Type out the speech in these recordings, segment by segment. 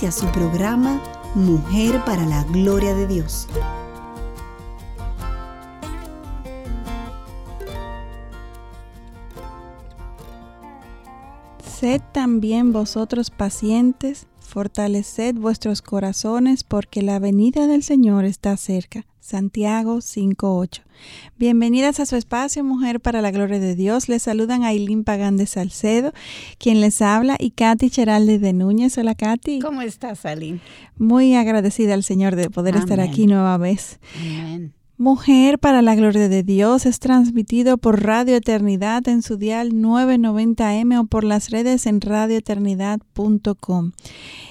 Inicia su programa Mujer para la Gloria de Dios. Sed también vosotros pacientes, fortaleced vuestros corazones, porque la venida del Señor está cerca. Santiago 5.8. Bienvenidas a su espacio Mujer para la Gloria de Dios. Les saludan Ailín Pagán de Salcedo, quien les habla, y Katy Cheralde de Núñez. Hola Katy. ¿Cómo estás, Ailín? Muy agradecida al Señor de poder estar aquí nueva vez. Amén. Mujer para la Gloria de Dios es transmitido por Radio Eternidad en su dial 990M o por las redes en radioeternidad.com.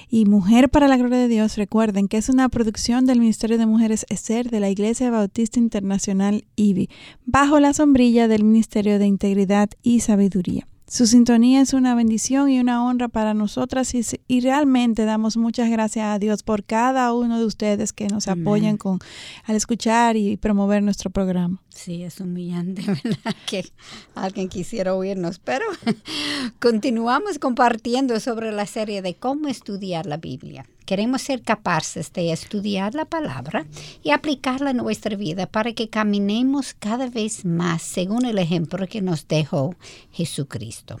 Y Mujer para la Gloria de Dios, recuerden que es una producción del Ministerio de Mujeres ESER de la Iglesia Bautista Internacional IBI, bajo la sombrilla del Ministerio de Integridad y Sabiduría. Su sintonía es una bendición y una honra para nosotras y, y, realmente damos muchas gracias a Dios por cada uno de ustedes que nos Amén. apoyan con al escuchar y promover nuestro programa. Sí, es humillante, ¿verdad? Que alguien quisiera oírnos, pero continuamos compartiendo sobre la serie de cómo estudiar la Biblia. Queremos ser capaces de estudiar la palabra y aplicarla en nuestra vida para que caminemos cada vez más según el ejemplo que nos dejó Jesucristo.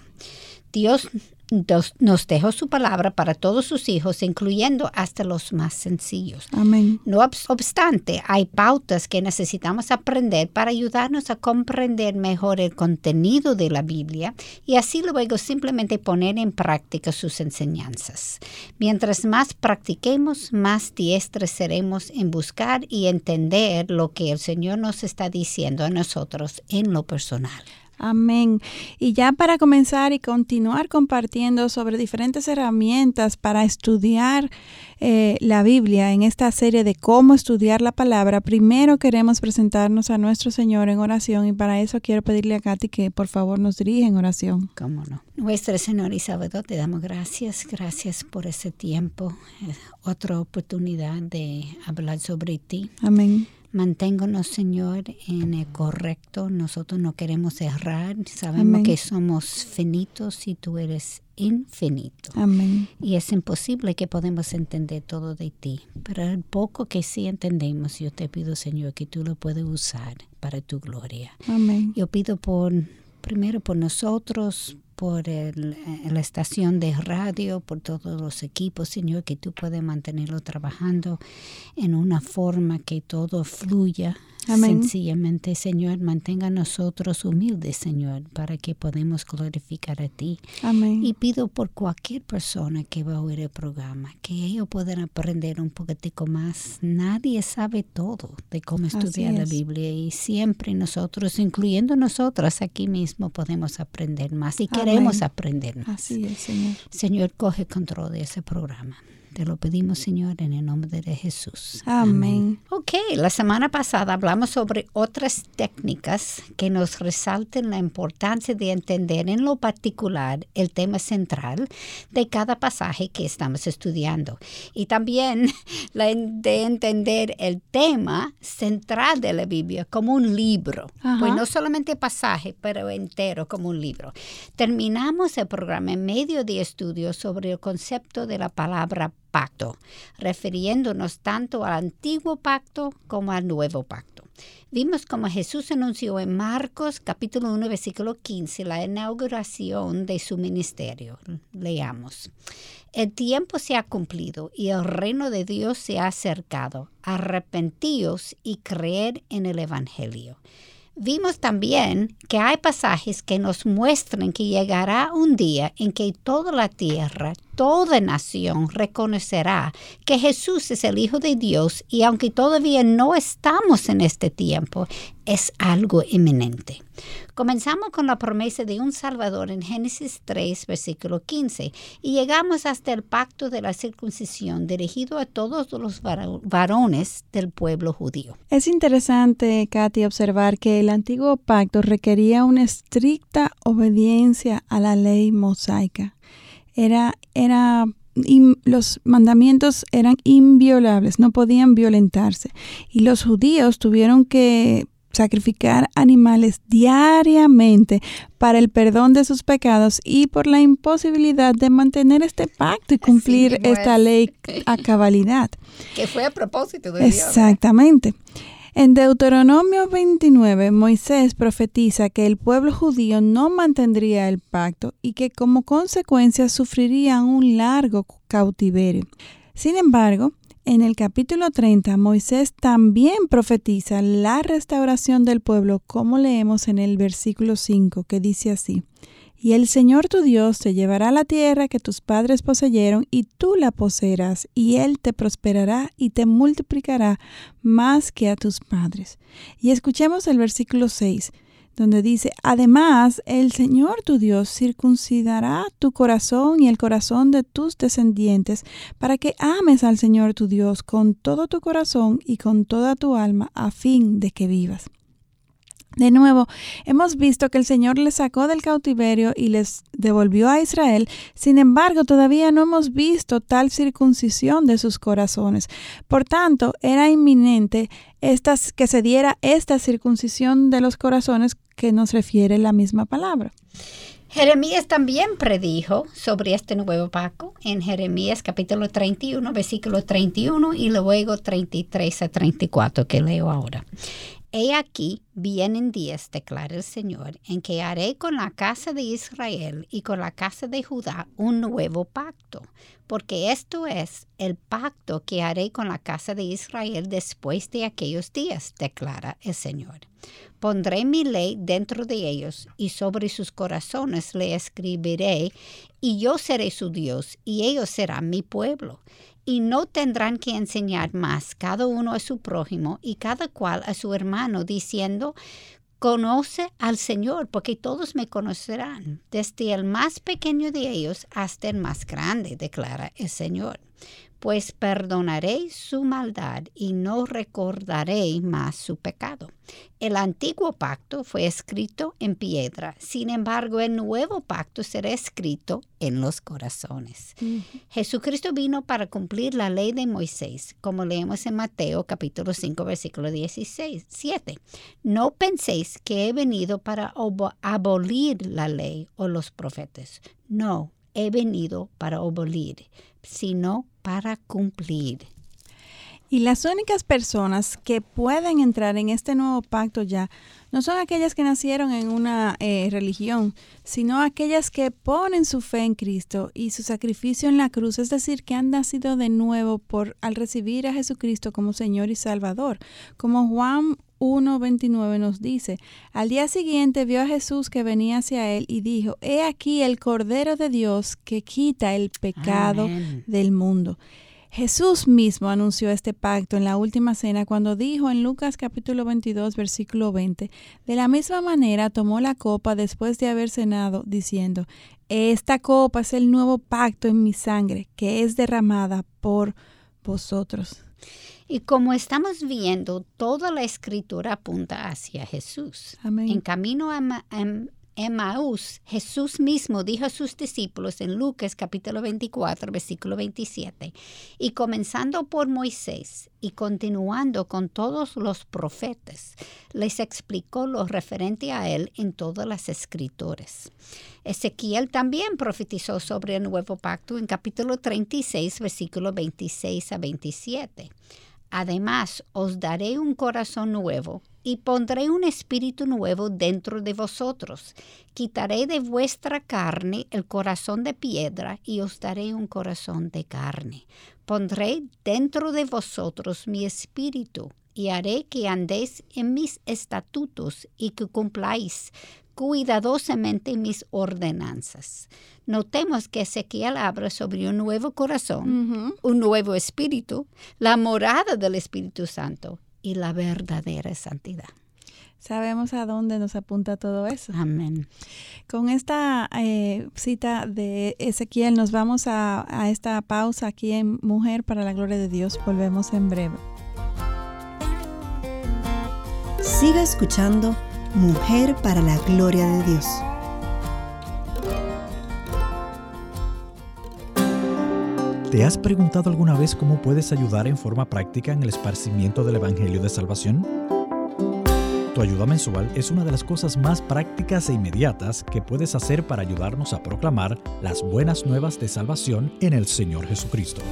Dios nos dejó su palabra para todos sus hijos, incluyendo hasta los más sencillos. Amén. No obstante, hay pautas que necesitamos aprender para ayudarnos a comprender mejor el contenido de la Biblia y así luego simplemente poner en práctica sus enseñanzas. Mientras más practiquemos, más diestros seremos en buscar y entender lo que el Señor nos está diciendo a nosotros en lo personal. Amén. Y ya para comenzar y continuar compartiendo sobre diferentes herramientas para estudiar eh, la Biblia en esta serie de cómo estudiar la palabra, primero queremos presentarnos a nuestro Señor en oración y para eso quiero pedirle a Katy que por favor nos dirija en oración. ¿Cómo no? Nuestro Señor y Salvador, te damos gracias, gracias por ese tiempo, eh, otra oportunidad de hablar sobre ti. Amén. Manténgonos, Señor, en el correcto. Nosotros no queremos errar. Sabemos Amén. que somos finitos y tú eres infinito. Amén. Y es imposible que podamos entender todo de ti. Pero el poco que sí entendemos, yo te pido, Señor, que tú lo puedas usar para tu gloria. Amén. Yo pido por, primero por nosotros, por el, la estación de radio, por todos los equipos, Señor, que tú puedes mantenerlo trabajando en una forma que todo fluya. Amén. Sencillamente, Señor, mantenga a nosotros humildes, Señor, para que podamos glorificar a ti. Amén. Y pido por cualquier persona que va a oír el programa, que ellos puedan aprender un poquitico más. Nadie sabe todo de cómo estudiar la Biblia y siempre nosotros, incluyendo nosotras aquí mismo, podemos aprender más y Amén. queremos aprender más. Así es, Señor. Señor, coge control de ese programa. Te lo pedimos, Señor, en el nombre de Jesús. Amén. Ok, la semana pasada hablamos sobre otras técnicas que nos resalten la importancia de entender en lo particular el tema central de cada pasaje que estamos estudiando. Y también la de entender el tema central de la Biblia como un libro. Ajá. Pues no solamente pasaje, pero entero como un libro. Terminamos el programa en medio de estudios sobre el concepto de la palabra pacto, refiriéndonos tanto al antiguo pacto como al nuevo pacto. Vimos como Jesús anunció en Marcos capítulo 1 versículo 15 la inauguración de su ministerio. Leamos. El tiempo se ha cumplido y el reino de Dios se ha acercado. Arrepentíos y creer en el Evangelio. Vimos también que hay pasajes que nos muestran que llegará un día en que toda la tierra, toda nación reconocerá que Jesús es el Hijo de Dios y aunque todavía no estamos en este tiempo, es algo inminente. Comenzamos con la promesa de un Salvador en Génesis 3, versículo 15, y llegamos hasta el pacto de la circuncisión dirigido a todos los varones del pueblo judío. Es interesante, Katy, observar que el antiguo pacto requería una estricta obediencia a la ley mosaica. Era, era los mandamientos eran inviolables, no podían violentarse. Y los judíos tuvieron que sacrificar animales diariamente para el perdón de sus pecados y por la imposibilidad de mantener este pacto y cumplir esta ley a cabalidad. Que fue a propósito de Exactamente. En Deuteronomio 29, Moisés profetiza que el pueblo judío no mantendría el pacto y que como consecuencia sufrirían un largo cautiverio. Sin embargo, en el capítulo 30, Moisés también profetiza la restauración del pueblo, como leemos en el versículo 5, que dice así. Y el Señor tu Dios te llevará a la tierra que tus padres poseyeron, y tú la poseerás, y Él te prosperará y te multiplicará más que a tus padres. Y escuchemos el versículo 6 donde dice, además el Señor tu Dios circuncidará tu corazón y el corazón de tus descendientes para que ames al Señor tu Dios con todo tu corazón y con toda tu alma a fin de que vivas. De nuevo, hemos visto que el Señor les sacó del cautiverio y les devolvió a Israel, sin embargo todavía no hemos visto tal circuncisión de sus corazones. Por tanto, era inminente estas, que se diera esta circuncisión de los corazones que nos refiere la misma palabra. Jeremías también predijo sobre este nuevo pacto en Jeremías capítulo 31, versículo 31 y luego 33 a 34 que leo ahora. He aquí, vienen días, declara el Señor, en que haré con la casa de Israel y con la casa de Judá un nuevo pacto, porque esto es el pacto que haré con la casa de Israel después de aquellos días, declara el Señor. Pondré mi ley dentro de ellos y sobre sus corazones le escribiré, y yo seré su Dios, y ellos serán mi pueblo y no tendrán que enseñar más. Cada uno a su prójimo y cada cual a su hermano, diciendo, Conoce al Señor, porque todos me conocerán, desde el más pequeño de ellos hasta el más grande, declara el Señor pues perdonaré su maldad y no recordaré más su pecado. El antiguo pacto fue escrito en piedra, sin embargo el nuevo pacto será escrito en los corazones. Jesucristo vino para cumplir la ley de Moisés, como leemos en Mateo capítulo 5 versículo 16, 7. No penséis que he venido para abolir la ley o los profetas. No, he venido para abolir, sino para cumplir. Y las únicas personas que pueden entrar en este nuevo pacto ya no son aquellas que nacieron en una eh, religión, sino aquellas que ponen su fe en Cristo y su sacrificio en la cruz, es decir, que han nacido de nuevo por al recibir a Jesucristo como Señor y Salvador. Como Juan 1.29 nos dice, al día siguiente vio a Jesús que venía hacia él y dijo, He aquí el Cordero de Dios que quita el pecado del mundo. Jesús mismo anunció este pacto en la última cena cuando dijo en Lucas capítulo 22 versículo 20, de la misma manera tomó la copa después de haber cenado, diciendo, Esta copa es el nuevo pacto en mi sangre, que es derramada por vosotros. Y como estamos viendo, toda la escritura apunta hacia Jesús. En camino a, Emmaús, Jesús mismo dijo a sus discípulos en Lucas capítulo 24, versículo 27, y comenzando por Moisés y continuando con todos los profetas, les explicó lo referente a él en todas las escrituras. Ezequiel también profetizó sobre el nuevo pacto en capítulo 36, versículo 26 a 27. Además, os daré un corazón nuevo y pondré un espíritu nuevo dentro de vosotros. Quitaré de vuestra carne el corazón de piedra y os daré un corazón de carne. Pondré dentro de vosotros mi espíritu y haré que andéis en mis estatutos y que cumpláis cuidadosamente mis ordenanzas. Notemos que Ezequiel habla sobre un nuevo corazón, un nuevo espíritu, la morada del Espíritu Santo y la verdadera santidad. sabemos a dónde nos apunta todo eso. Amén. Con esta eh, cita de Ezequiel nos vamos a, a esta pausa aquí en Mujer para la Gloria de Dios. Volvemos en breve. Siga escuchando Mujer para la Gloria de Dios. ¿Te has preguntado alguna vez cómo puedes ayudar en forma práctica en el esparcimiento del Evangelio de Salvación? Tu ayuda mensual es una de las cosas más prácticas e inmediatas que puedes hacer para ayudarnos a proclamar las buenas nuevas de salvación en el Señor Jesucristo.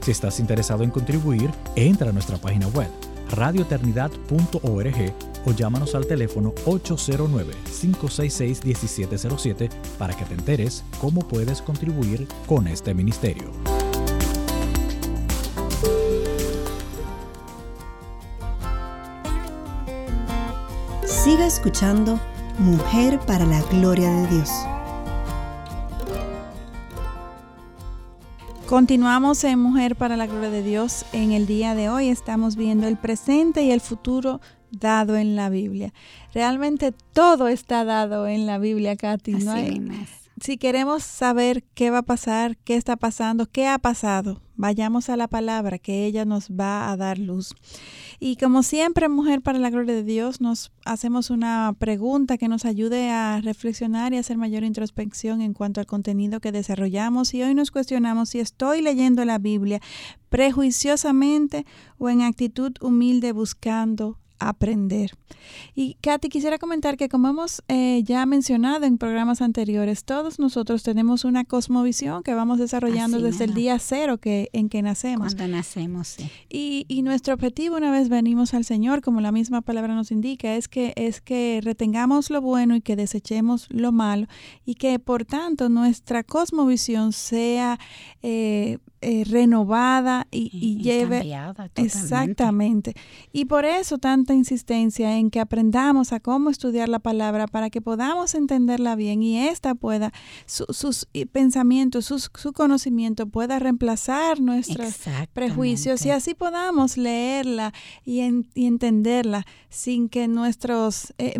Si estás interesado en contribuir, entra a nuestra página web radioeternidad.org o llámanos al teléfono 809-566-1707 para que te enteres cómo puedes contribuir con este ministerio. Siga escuchando Mujer para la Gloria de Dios. Continuamos en Mujer para la Gloria de Dios. En el día de hoy estamos viendo el presente y el futuro dado en la Biblia. Realmente todo está dado en la Biblia, Katy. ¿no? Así si queremos saber qué va a pasar, qué está pasando, qué ha pasado, vayamos a la palabra que ella nos va a dar luz. Y como siempre, Mujer para la Gloria de Dios, nos hacemos una pregunta que nos ayude a reflexionar y hacer mayor introspección en cuanto al contenido que desarrollamos. Y hoy nos cuestionamos si estoy leyendo la Biblia prejuiciosamente o en actitud humilde buscando aprender. Y Katy, quisiera comentar que como hemos eh, ya mencionado en programas anteriores, todos nosotros tenemos una cosmovisión que vamos desarrollando Así desde el día cero que, en que nacemos. Cuando nacemos, sí. Y, y nuestro objetivo una vez venimos al Señor, como la misma palabra nos indica, es que, es que retengamos lo bueno y que desechemos lo malo y que por tanto nuestra cosmovisión sea eh, eh, renovada y, y lleve... cambiada. Exactamente. Y por eso tanta insistencia en que aprendamos a cómo estudiar la palabra para que podamos entenderla bien y ésta pueda, su- sus eh, pensamientos, sus- su conocimiento pueda reemplazar nuestros prejuicios y así podamos leerla y, en- y entenderla sin que nuestros eh,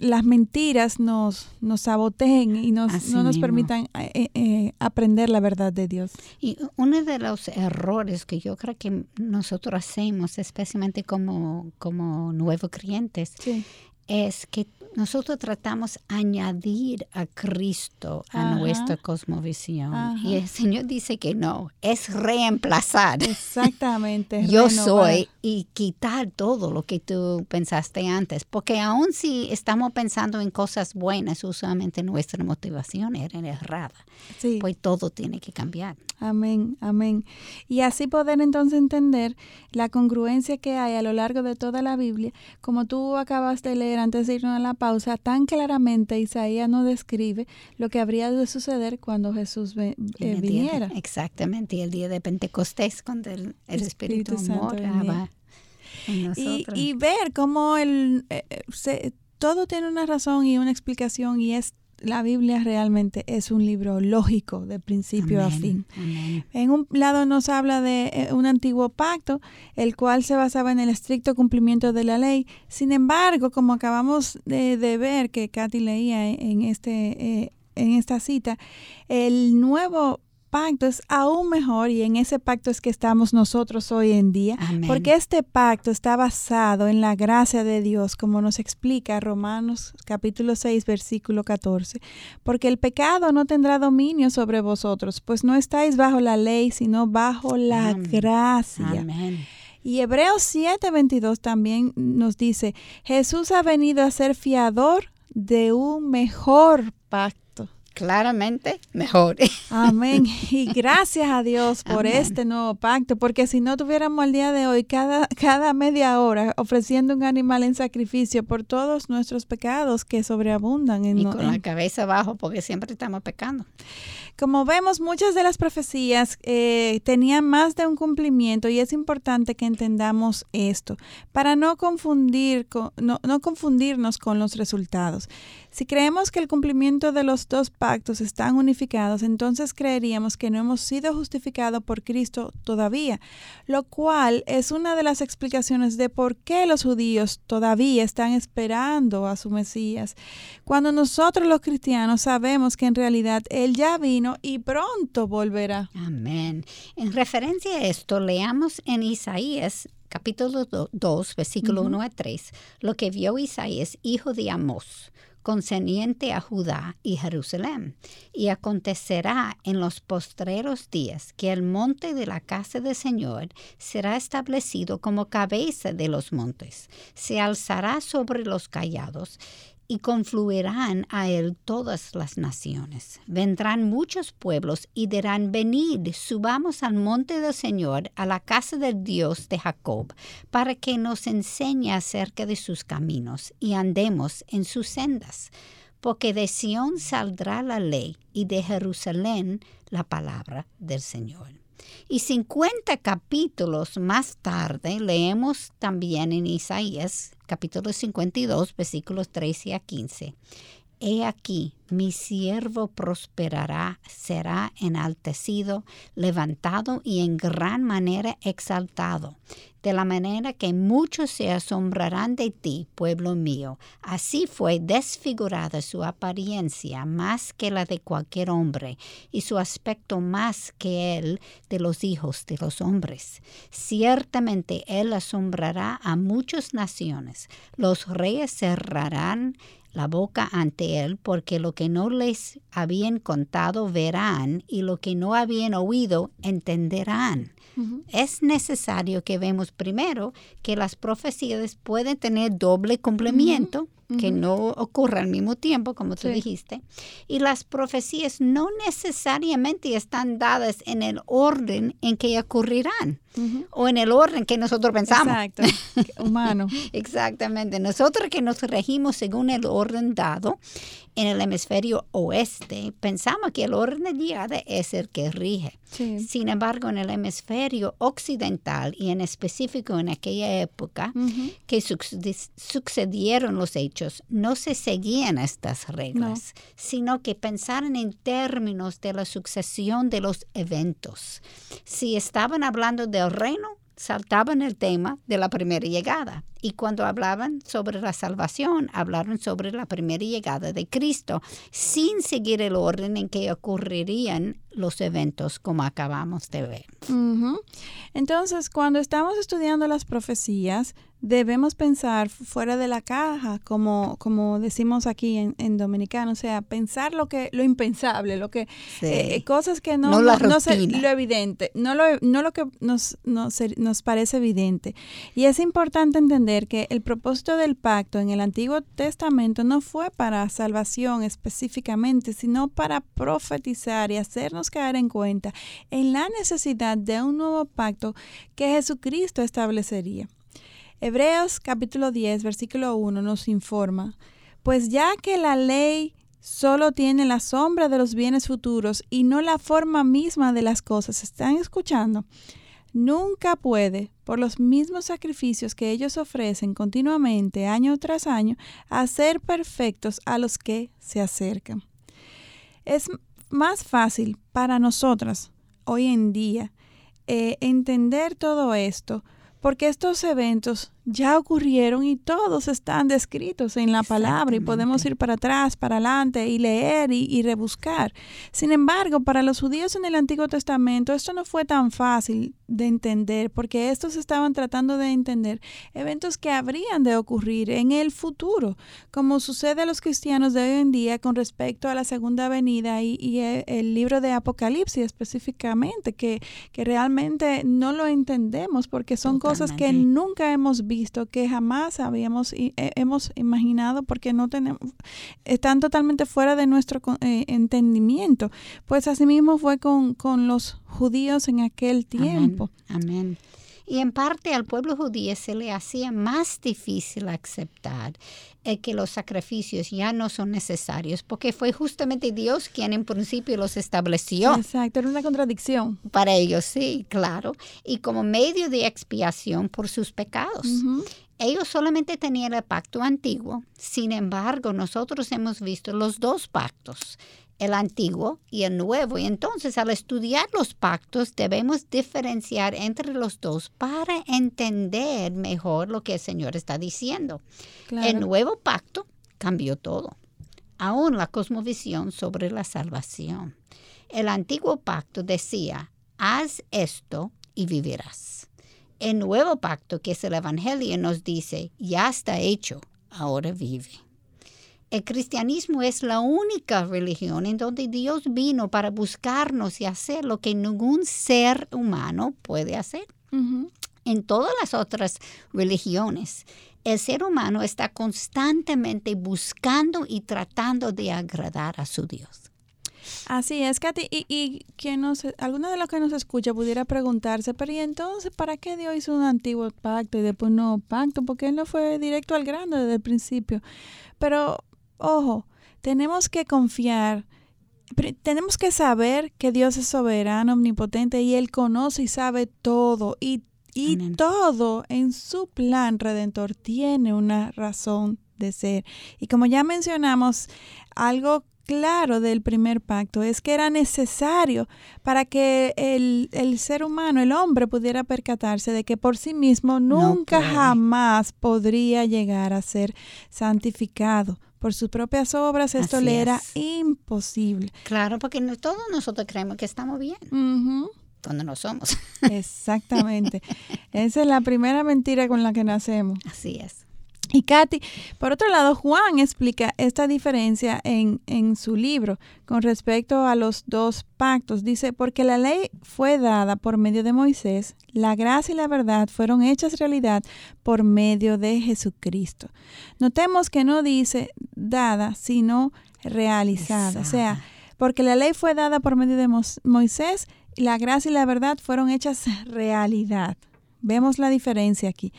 las mentiras nos, nos saboteen y nos, Así no nos mismo. permitan eh, aprender la verdad de Dios. Y uno de los errores que yo creo que nosotros hacemos, especialmente como, como nuevos creyentes, Sí. Es que nosotros tratamos añadir a Cristo a Ajá. nuestra cosmovisión. Ajá. Y el Señor dice que no, es reemplazar. Exactamente. Yo renovar. soy y quitar todo lo que tú pensaste antes, porque aun si estamos pensando en cosas buenas, usualmente nuestra motivación era errada, Sí. pues todo tiene que cambiar. Amén, amén. Y así poder entonces entender la congruencia que hay a lo largo de toda la Biblia, como tú acabas de leer antes de irnos a la pausa, tan claramente Isaías nos describe lo que habría de suceder cuando Jesús ve- eh, de- viniera. exactamente, y el día de Pentecostés, cuando el, el Espíritu Espíritu, moraba en nosotros. y ver cómo el, eh, eh, se- todo tiene una razón y una explicación y es la Biblia realmente es un libro lógico de principio a fin. amén. En un lado nos habla de eh, un antiguo pacto, el cual se basaba en el estricto cumplimiento de la ley. Sin embargo, como acabamos de, de ver que Katy leía en, en este, eh, en esta cita, el nuevo pacto es aún mejor y en ese pacto es que estamos nosotros hoy en día, Amén. porque este pacto está basado en la gracia de Dios, como nos explica Romanos capítulo 6, versículo 14, porque el pecado no tendrá dominio sobre vosotros, pues no estáis bajo la ley, sino bajo la Amén. gracia. Amén. Y Hebreos 7:22 también nos dice, Jesús ha venido a ser fiador de un mejor pacto. Claramente mejor. Amén. Y gracias a Dios por Amén. este nuevo pacto, porque si no tuviéramos el día de hoy cada, cada media hora ofreciendo un animal en sacrificio por todos nuestros pecados que sobreabundan en, y no- con la cabeza abajo porque siempre estamos pecando. Como vemos, muchas de las profecías eh, tenían más de un cumplimiento y es importante que entendamos esto para no confundir, con- no, no confundirnos con los resultados. Si creemos que el cumplimiento de los dos pactos están unificados, entonces creeríamos que no hemos sido justificados por Cristo todavía, lo cual es una de las explicaciones de por qué los judíos todavía están esperando a su Mesías, cuando nosotros los cristianos sabemos que en realidad Él ya vino y pronto volverá. Amén. En referencia a esto, leamos en Isaías capítulo 2, versículo 1 a 3, lo que vio Isaías, hijo de Amós, concerniente a Judá y Jerusalén. Y acontecerá en los postreros días que el monte de la casa del Señor será establecido como cabeza de los montes, se alzará sobre los callados y confluirán a él todas las naciones. Vendrán muchos pueblos y dirán, venid, subamos al monte del Señor, a la casa del Dios de Jacob, para que nos enseñe acerca de sus caminos y andemos en sus sendas. Porque de Sión saldrá la ley y de Jerusalén la palabra del Señor. Y 50 capítulos más tarde leemos también en Isaías, capítulo 52, versículos 13 a 15. He aquí, mi siervo prosperará, será enaltecido, levantado y en gran manera exaltado, de la manera que muchos se asombrarán de ti, pueblo mío. Así fue desfigurada su apariencia más que la de cualquier hombre, y su aspecto más que el de los hijos de los hombres. Ciertamente él asombrará a muchas naciones, los reyes cerrarán la boca ante él, porque lo que no les habían contado verán y lo que no habían oído entenderán. Es necesario que vemos primero que las profecías pueden tener doble cumplimiento, que no ocurra al mismo tiempo, como tú dijiste, y las profecías no necesariamente están dadas en el orden en que ocurrirán o en el orden que nosotros pensamos. Exacto, humano. Exactamente. Nosotros que nos regimos según el orden dado en el hemisferio oeste, pensamos que el orden de llegada es el que rige. Sin embargo, en el hemisferio occidental y en específico en aquella época que sucedieron los hechos, no se seguían estas reglas, sino que pensaron en términos de la sucesión de los eventos. Si estaban hablando del reino, saltaban el tema de la primera llegada. Y cuando hablaban sobre la salvación, hablaron sobre la primera llegada de Cristo, sin seguir el orden en que ocurrirían los eventos como acabamos de ver. Entonces, cuando estamos estudiando las profecías, debemos pensar fuera de la caja, como, como decimos aquí en, en dominicano, o sea, pensar lo que lo impensable, lo que eh, cosas que no, no, lo evidente, no lo, no lo que nos, nos, nos parece evidente. Y es importante entender que el propósito del pacto en el Antiguo Testamento no fue para salvación específicamente, sino para profetizar y hacernos caer en cuenta en la necesidad de un nuevo pacto que Jesucristo establecería. Hebreos capítulo 10, versículo 1 nos informa, pues ya que la ley solo tiene la sombra de los bienes futuros y no la forma misma de las cosas, ¿están escuchando? Nunca puede, por los mismos sacrificios que ellos ofrecen continuamente, año tras año, hacer perfectos a los que se acercan. Es más fácil para nosotras hoy en día eh, entender todo esto porque estos eventos ya ocurrieron y todos están descritos en la palabra y podemos ir para atrás, para adelante y leer y, rebuscar. Sin embargo, para los judíos en el Antiguo Testamento esto no fue tan fácil de entender porque estos estaban tratando de entender eventos que habrían de ocurrir en el futuro, como sucede a los cristianos de hoy en día con respecto a la segunda venida y, el, libro de Apocalipsis específicamente, que, que realmente no lo entendemos porque son cosas que nunca hemos visto visto que jamás habíamos eh, hemos imaginado porque no tenemos están totalmente fuera de nuestro eh, entendimiento pues asimismo fue con, con los judíos en aquel tiempo amén. Y en parte al pueblo judío se le hacía más difícil aceptar el que los sacrificios ya no son necesarios, porque fue justamente Dios quien en principio los estableció. Exacto, era una contradicción. Para ellos, sí, claro. Y como medio de expiación por sus pecados. ellos solamente tenían el pacto antiguo, sin embargo nosotros hemos visto los dos pactos, el antiguo y el nuevo. Y entonces al estudiar los pactos debemos diferenciar entre los dos para entender mejor lo que el Señor está diciendo. El nuevo pacto cambió todo, aún la cosmovisión sobre la salvación. El antiguo pacto decía, haz esto y vivirás. El nuevo pacto, que es el Evangelio, nos dice, ya está hecho, ahora vive. El cristianismo es la única religión en donde Dios vino para buscarnos y hacer lo que ningún ser humano puede hacer. En todas las otras religiones, el ser humano está constantemente buscando y tratando de agradar a su Dios. Así es, Katy. Y, y quien nos, alguno de los que nos escucha pudiera preguntarse, pero ¿y entonces para qué Dios hizo un antiguo pacto y después un nuevo pacto? Porque Él no fue directo al grano desde el principio. Pero, ojo, tenemos que confiar tenemos que saber que Dios es soberano, omnipotente y Él conoce y sabe todo. Y, y todo en su plan redentor tiene una razón de ser. Y como ya mencionamos, algo claro del primer pacto es que era necesario para que el, ser humano, el hombre, pudiera percatarse de que por sí mismo nunca jamás podría llegar a ser santificado. Por sus propias obras esto le era imposible. Claro, porque todos nosotros creemos que estamos bien. Cuando no somos. Exactamente. Esa es la primera mentira con la que nacemos. Así es. Y Katy, por otro lado, Juan explica esta diferencia en, en, su libro con respecto a los dos pactos. Dice, porque la ley fue dada por medio de Moisés, la gracia y la verdad fueron hechas realidad por medio de Jesucristo. Notemos que no dice dada, sino realizada. O sea, porque la ley fue dada por medio de Moisés, la gracia y la verdad fueron hechas realidad. Vemos la diferencia aquí.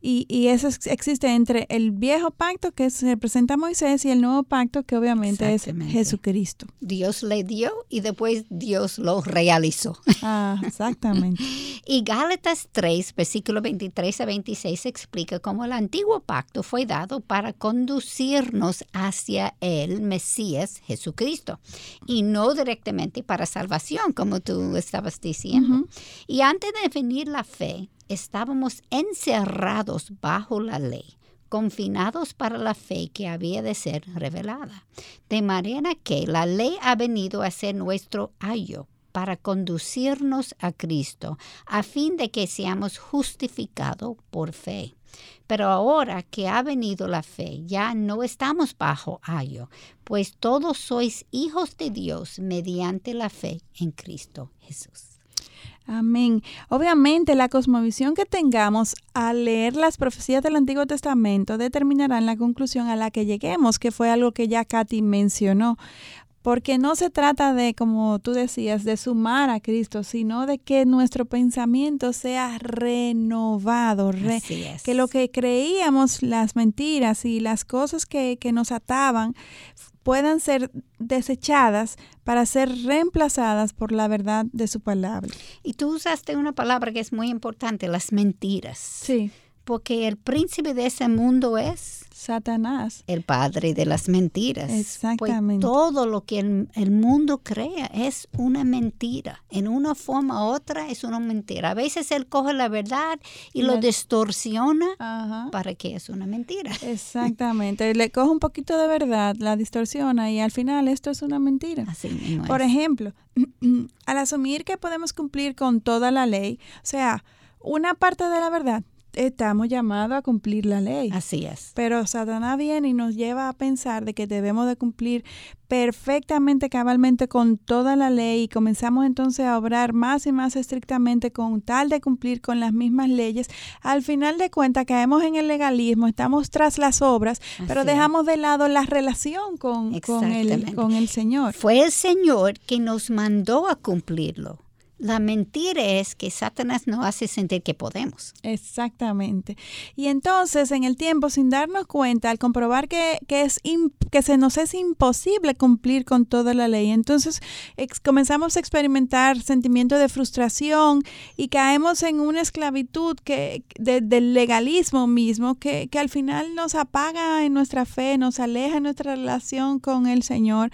Y, y, eso existe entre el viejo pacto que se representa a Moisés y el nuevo pacto que obviamente es Jesucristo. Dios le dio y después Dios lo realizó. Ah, exactamente. y Gálatas 3, versículo 23 a 26 explica cómo el antiguo pacto fue dado para conducirnos hacia el Mesías Jesucristo y no directamente para salvación, como tú estabas diciendo. Y antes de definir la fe, estábamos encerrados bajo la ley, confinados para la fe que había de ser revelada. De manera que la ley ha venido a ser nuestro ayo para conducirnos a Cristo, a fin de que seamos justificados por fe. Pero ahora que ha venido la fe, ya no estamos bajo ayo, pues todos sois hijos de Dios mediante la fe en Cristo Jesús. Amén. Obviamente la cosmovisión que tengamos al leer las profecías del Antiguo Testamento determinará la conclusión a la que lleguemos, que fue algo que ya Katy mencionó. Porque no se trata de, como tú decías, de sumar a Cristo, sino de que nuestro pensamiento sea renovado, que lo que creíamos, las mentiras y las cosas que, que nos ataban, puedan ser desechadas para ser reemplazadas por la verdad de su palabra. Y tú usaste una palabra que es muy importante, las mentiras. Sí. Porque el príncipe de ese mundo es Satanás. El padre de las mentiras. Pues Exactamente. todo lo que el, mundo crea es una mentira. En una forma u otra es una mentira. A veces él coge la verdad y lo distorsiona para que es una mentira. Exactamente. Le coge un poquito de verdad, la distorsiona y al final esto es una mentira. Así Por ejemplo, al asumir que podemos cumplir con toda la ley, o sea, una parte de la verdad estamos llamados a cumplir la ley. Así es. Pero Satanás viene y nos lleva a pensar de que debemos de cumplir perfectamente, cabalmente con toda la ley y comenzamos entonces a obrar más y más estrictamente con tal de cumplir con las mismas leyes. Al final de cuentas caemos en el legalismo, estamos tras las obras, pero dejamos de lado la relación con, con, el, con el Señor. Fue el Señor que nos mandó a cumplirlo La mentira es que Satanás nos hace sentir que podemos. Exactamente. Y entonces, en el tiempo, sin darnos cuenta, al comprobar que, que es que se nos es imposible cumplir con toda la ley, entonces comenzamos a experimentar sentimientos de frustración y caemos en una esclavitud que, del legalismo mismo que, que al final nos apaga en nuestra fe, nos aleja en nuestra relación con el Señor.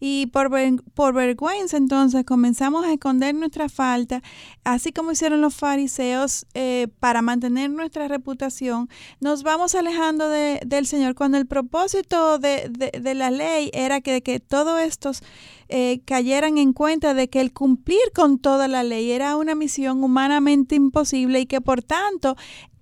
Y por, por vergüenza, entonces, comenzamos a esconder nuestra falta, así como hicieron los fariseos eh, para mantener nuestra reputación, nos vamos alejando del Señor cuando el propósito de, la ley era que, que todos estos eh, cayeran en cuenta de que el cumplir con toda la ley era una misión humanamente imposible y que por tanto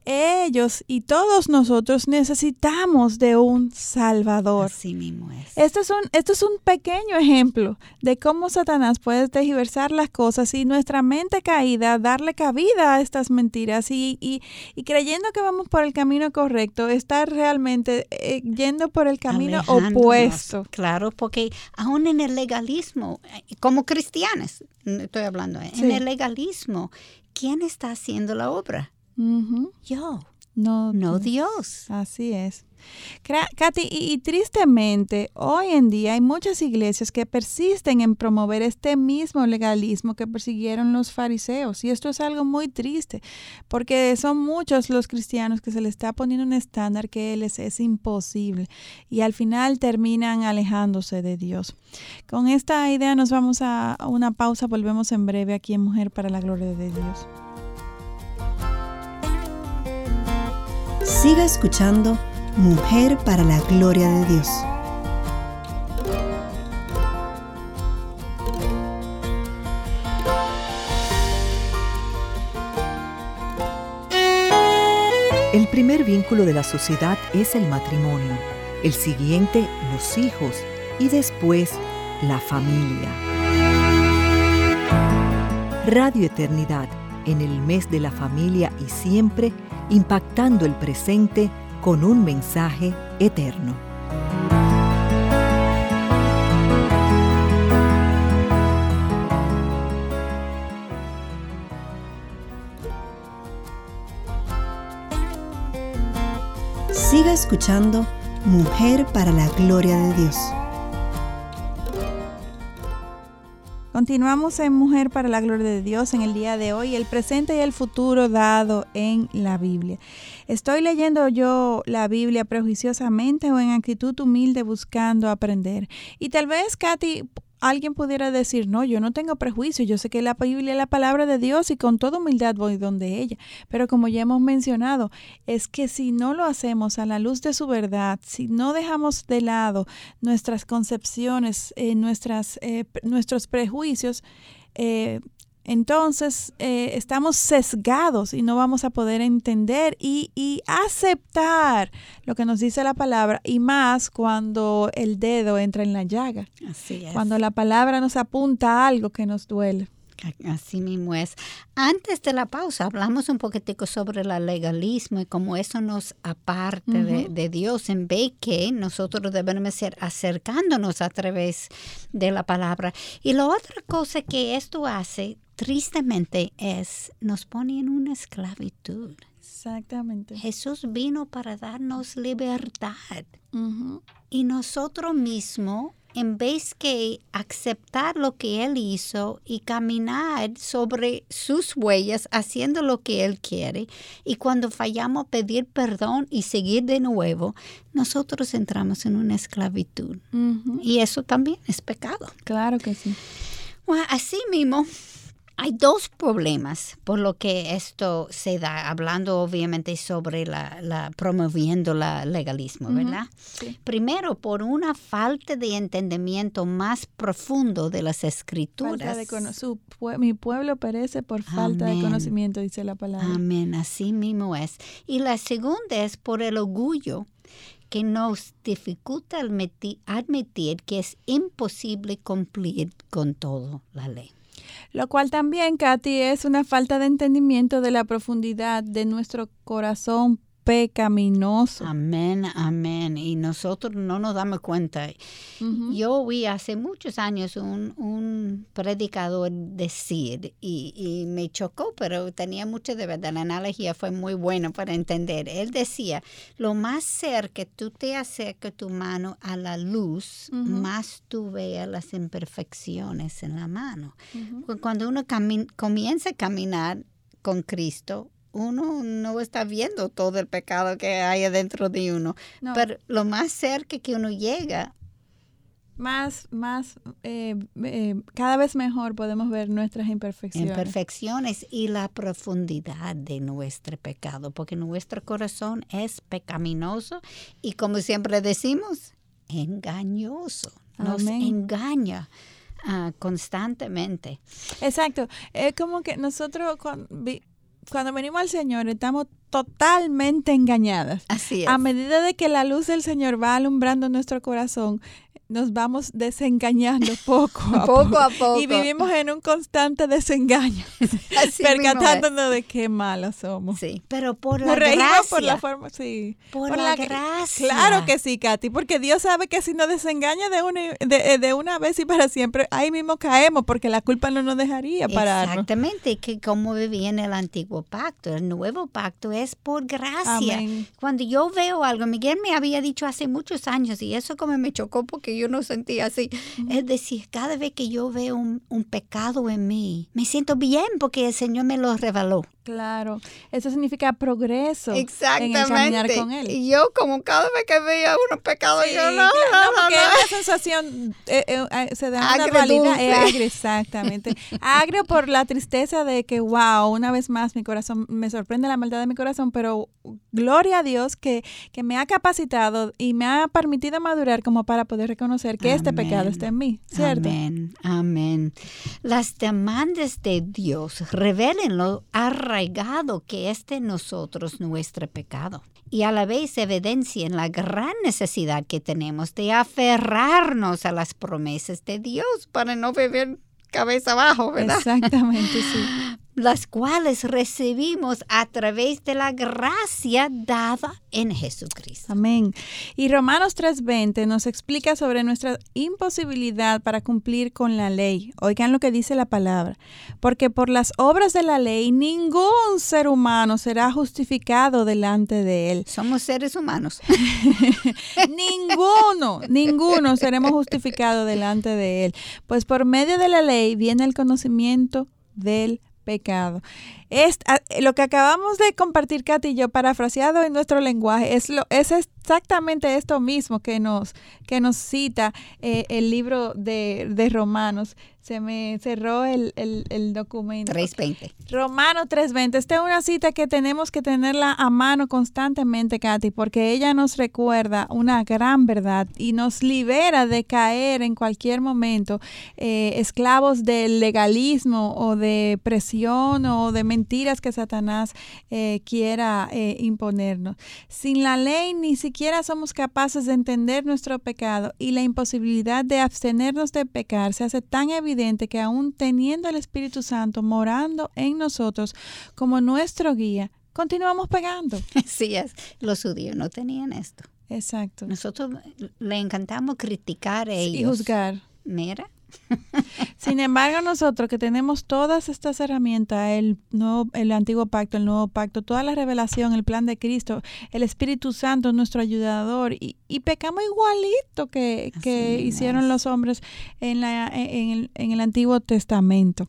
ellos y todos nosotros necesitamos de un Salvador. Así mismo es. Esto es un, esto es un pequeño ejemplo de cómo Satanás puede tergiversar las cosas y nuestra mente caída darle cabida a estas mentiras y, y, creyendo que vamos por el camino correcto, estar realmente eh, yendo por el camino opuesto. Claro, porque aún en el legalismo, eh, como cristianos, estoy hablando, eh, en el legalismo, ¿quién está haciendo la obra? Yo. No, no Dios. Así es. Katy, y, tristemente, hoy en día hay muchas iglesias que persisten en promover este mismo legalismo que persiguieron los fariseos. Y esto es algo muy triste, porque son muchos los cristianos que se les está poniendo un estándar que les es imposible. Y al final terminan alejándose de Dios. Con esta idea nos vamos a una pausa. Volvemos en breve aquí en Mujer para la Gloria de Dios. Siga escuchando Mujer para la Gloria de Dios. El primer vínculo de la sociedad es el matrimonio, el siguiente los hijos y después la familia. Radio Eternidad, en el mes de la familia y siempre, impactando el presente con un mensaje eterno. Siga escuchando Mujer para la Gloria de Dios. Continuamos en Mujer para la Gloria de Dios en el día de hoy, el presente y el futuro dado en la Biblia. ¿Estoy leyendo yo la Biblia prejuiciosamente o en actitud humilde buscando aprender? Y tal vez, Katy, alguien pudiera decir, no, yo no tengo prejuicio, yo sé que la Biblia es la palabra de Dios y con toda humildad voy donde ella. Pero como ya hemos mencionado, es que si no lo hacemos a la luz de su verdad, si no dejamos de lado nuestras concepciones, eh, nuestras, eh, nuestros prejuicios, eh, entonces eh, estamos sesgados y no vamos a poder entender y, aceptar lo que nos dice la palabra y más cuando el dedo entra en la llaga. Así es. Cuando la palabra nos apunta a algo que nos duele. Así mismo es. Antes de la pausa hablamos un poquitico sobre el legalismo y cómo eso nos aparte de, de, Dios en vez que nosotros debemos ser acercándonos a través de la palabra. Y la otra cosa que esto hace tristemente es, nos pone en una esclavitud. Exactamente. Jesús vino para darnos libertad. Y nosotros mismos, en vez que aceptar lo que Él hizo y caminar sobre sus huellas, haciendo lo que Él quiere, y cuando fallamos pedir perdón y seguir de nuevo, nosotros entramos en una esclavitud. Y eso también es pecado. Claro que sí. Bueno, así mismo, hay dos problemas por lo que esto se da, hablando obviamente sobre la, promoviendo el legalismo, ¿verdad? Primero, por una falta de entendimiento más profundo de las escrituras. mi pueblo perece por falta de conocimiento, dice la palabra. Amén, así mismo es. Y la segunda es por el orgullo que nos dificulta admitir que es imposible cumplir con toda la ley. Lo cual también, Katy, es una falta de entendimiento de la profundidad de nuestro corazón pecaminoso. Amén, amén. Y nosotros no nos damos cuenta. Yo oí hace muchos años un, un predicador decir, y, y, me chocó, pero tenía mucho de verdad. La analogía fue muy buena para entender. Él decía, lo más cerca tú te acercas tu mano a la luz, más tú veas las imperfecciones en la mano. Cuando uno comienza a caminar con Cristo, uno no está viendo todo el pecado que hay adentro de uno. Pero lo más cerca que uno llega. Más, más, eh, eh, cada vez mejor podemos ver nuestras imperfecciones. Imperfecciones y la profundidad de nuestro pecado, porque nuestro corazón es pecaminoso y como siempre decimos, engañoso. Nos engaña. Ah, constantemente. Exacto. Es como que nosotros con, cuando venimos al Señor estamos totalmente engañadas. Así es. A medida de que la luz del Señor va alumbrando nuestro corazón, nos vamos desengañando poco a poco, a poco. Y vivimos en un constante desengaño, percatándonos de qué malos somos. Sí, pero por la gracia. por la forma, sí. Por, la, gracia. Claro que sí, Katy, porque Dios sabe que si nos desengaña de una, de, de, una vez y para siempre, ahí mismo caemos, porque la culpa no nos dejaría parar. Exactamente, que como vivía en el antiguo pacto, el nuevo pacto es por gracia. Cuando yo veo algo, Miguel me había dicho hace muchos años, y eso como me chocó porque yo no sentía así. Es decir, cada vez que yo veo un, un, pecado en mí, me siento bien porque el Señor me lo reveló. Claro, eso significa progreso Exactamente. en caminar con Él. Y yo como cada vez que veía unos pecados, yo no, no, porque no, sensación, eh, eh, eh, se da una dualidad, es agrio, exactamente. agrio por la tristeza de que, wow, una vez más mi corazón, me sorprende la maldad de mi corazón, pero gloria a Dios que, que me ha capacitado y me ha permitido madurar como para poder reconocer que este pecado está en mí, ¿cierto? Amén, amén. Las demandas de Dios, revélenlo a que esté en nosotros nuestro pecado y a la vez evidencia la gran necesidad que tenemos de aferrarnos a las promesas de Dios para no vivir cabeza abajo, ¿verdad? Exactamente, sí. las cuales recibimos a través de la gracia dada en Jesucristo. Amén. Y Romanos 3:20 nos explica sobre nuestra imposibilidad para cumplir con la ley. Oigan lo que dice la palabra. Porque por las obras de la ley ningún ser humano será justificado delante de él. Somos seres humanos. ninguno, ninguno seremos justificados delante de él. Pues por medio de la ley viene el conocimiento del pecado. Es, lo que acabamos de compartir, Katy y yo, parafraseado en nuestro lenguaje, es, lo, es exactamente esto mismo que nos, que nos cita eh, el libro de, de Romanos se me cerró el, el, documento. 320. Romano 320. Esta es una cita que tenemos que tenerla a mano constantemente, Katy, porque ella nos recuerda una gran verdad y nos libera de caer en cualquier momento eh, esclavos del legalismo o de presión o de mentiras que Satanás eh, quiera imponernos. Sin la ley ni siquiera somos capaces de entender nuestro pecado y la imposibilidad de abstenernos de pecar se hace tan evidente que aún teniendo el Espíritu Santo morando en nosotros como nuestro guía, continuamos pegando. Sí, es. Los judíos no tenían esto. Exacto. Nosotros le encantamos criticar a ellos. Y juzgar. Mira, sin embargo, nosotros que tenemos todas estas herramientas, el, nuevo, el antiguo pacto, el nuevo pacto, toda la revelación, el plan de Cristo, el Espíritu Santo, nuestro ayudador, y, pecamos igualito que, que hicieron los hombres en, la, en, el, en el Antiguo Testamento.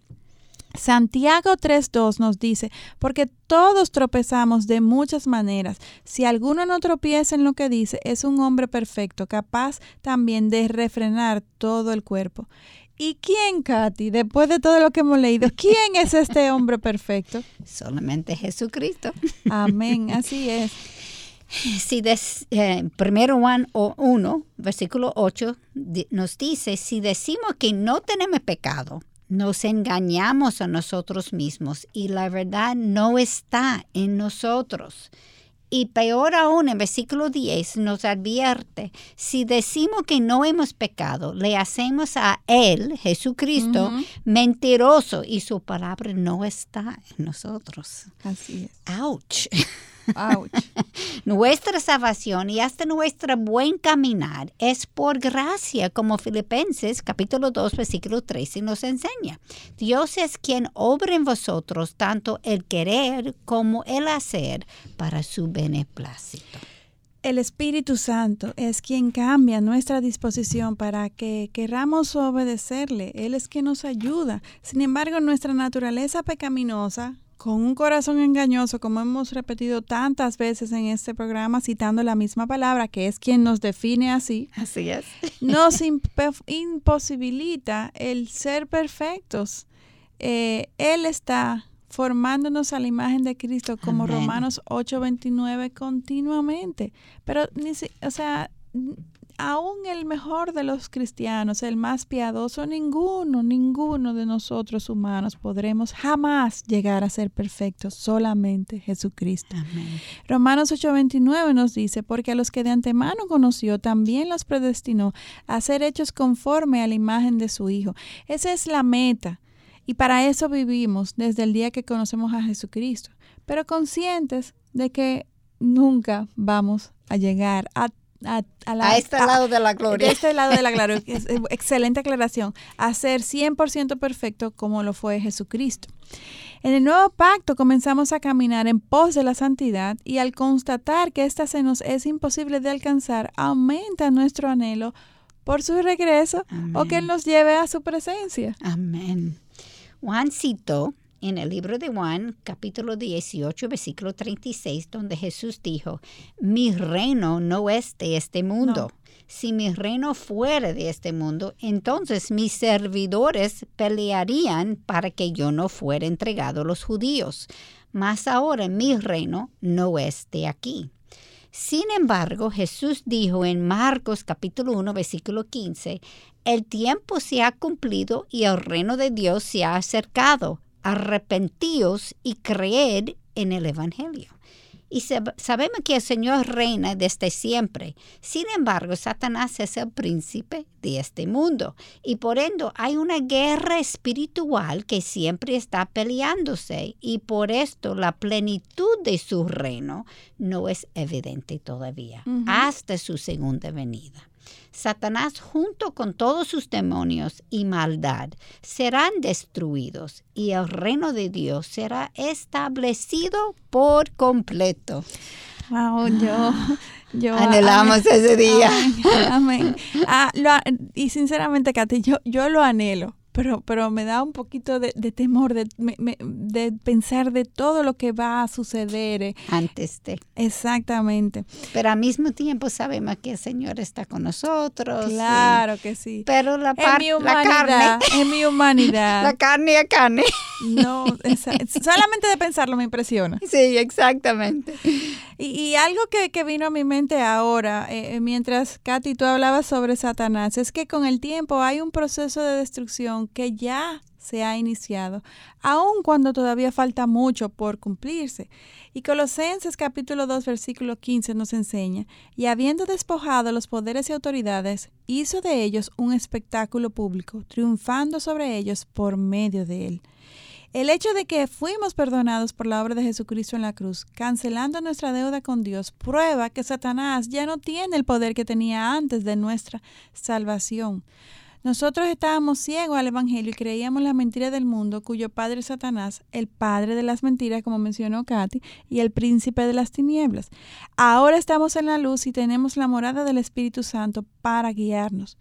Santiago 3.2 nos dice, porque todos tropezamos de muchas maneras. Si alguno no tropieza en lo que dice, es un hombre perfecto, capaz también de refrenar todo el cuerpo. ¿Y quién, Katy, después de todo lo que hemos leído, quién es este hombre perfecto? Solamente Jesucristo. Amén, así es. Si eh, primero Juan 1, versículo 8, nos dice, si decimos que no tenemos pecado, nos engañamos a nosotros mismos y la verdad no está en nosotros. Y peor aún, en versículo 10 nos advierte, si decimos que no hemos pecado, le hacemos a Él, Jesucristo, mentiroso y su palabra no está en nosotros. Así es. Ouch. Nuestra salvación y hasta nuestro buen caminar es por gracia, como Filipenses capítulo 2, versículo 13 nos enseña. Dios es quien obra en vosotros tanto el querer como el hacer para su beneplácito. El Espíritu Santo es quien cambia nuestra disposición para que queramos obedecerle. Él es quien nos ayuda. Sin embargo, nuestra naturaleza pecaminosa, con un corazón engañoso, como hemos repetido tantas veces en este programa, citando la misma palabra, que es quien nos define así, así es. nos imposibilita el ser perfectos. Eh, él está formándonos a la imagen de Cristo como Romanos 8:29 continuamente. Pero, ni o sea, aún el mejor de los cristianos, el más piadoso, ninguno, ninguno de nosotros humanos podremos jamás llegar a ser perfectos, solamente Jesucristo. Amén. Romanos 8:29 nos dice, porque a los que de antemano conoció, también los predestinó a ser hechos conforme a la imagen de su Hijo. Esa es la meta. Y para eso vivimos desde el día que conocemos a Jesucristo, pero conscientes de que nunca vamos a llegar a a, este lado de la gloria. Este lado de la gloria. excelente aclaración. A ser 100% perfecto como lo fue Jesucristo. En el nuevo pacto comenzamos a caminar en pos de la santidad y al constatar que esta se nos es imposible de alcanzar, aumenta nuestro anhelo por su regreso o que Él nos lleve a su presencia. Amén. Juan citó en el libro de Juan, capítulo 18, versículo 36, donde Jesús dijo, mi reino no es de este mundo. Si mi reino fuera de este mundo, entonces mis servidores pelearían para que yo no fuera entregado a los judíos. Mas ahora mi reino no es de aquí. Sin embargo, Jesús dijo en Marcos capítulo 1, versículo 15, el tiempo se ha cumplido y el reino de Dios se ha acercado. Arrepentíos y creed en el Evangelio. Y sabemos que el Señor reina desde siempre. Sin embargo, Satanás es el príncipe de este mundo. Y por ende hay una guerra espiritual que siempre está peleándose. Y por esto la plenitud de su reino no es evidente todavía, hasta su segunda venida. Satanás junto con todos sus demonios y maldad serán destruidos y el reino de Dios será establecido por completo. Wow, yo, yo anhelamos ese día. Amén. Ah, y sinceramente, Katy, yo, yo lo anhelo pero, pero me da un poquito de, temor de, de, pensar de todo lo que va a suceder. Eh. Antes de. Exactamente. Pero al mismo tiempo sabemos que el Señor está con nosotros. Claro que sí. Pero la, parte la carne. Es mi humanidad. la carne a carne. No, solamente de pensarlo me impresiona. Sí, exactamente. Y, algo que, que, vino a mi mente ahora, eh, eh, mientras Katy tú hablabas sobre Satanás, es que con el tiempo hay un proceso de destrucción que ya se ha iniciado, aun cuando todavía falta mucho por cumplirse. Y Colosenses capítulo 2 versículo 15 nos enseña, y habiendo despojado los poderes y autoridades, hizo de ellos un espectáculo público, triunfando sobre ellos por medio de él. El hecho de que fuimos perdonados por la obra de Jesucristo en la cruz, cancelando nuestra deuda con Dios, prueba que Satanás ya no tiene el poder que tenía antes de nuestra salvación. Nosotros estábamos ciegos al Evangelio y creíamos la mentira del mundo, cuyo padre es Satanás, el padre de las mentiras, como mencionó Katy, y el príncipe de las tinieblas. Ahora estamos en la luz y tenemos la morada del Espíritu Santo para guiarnos.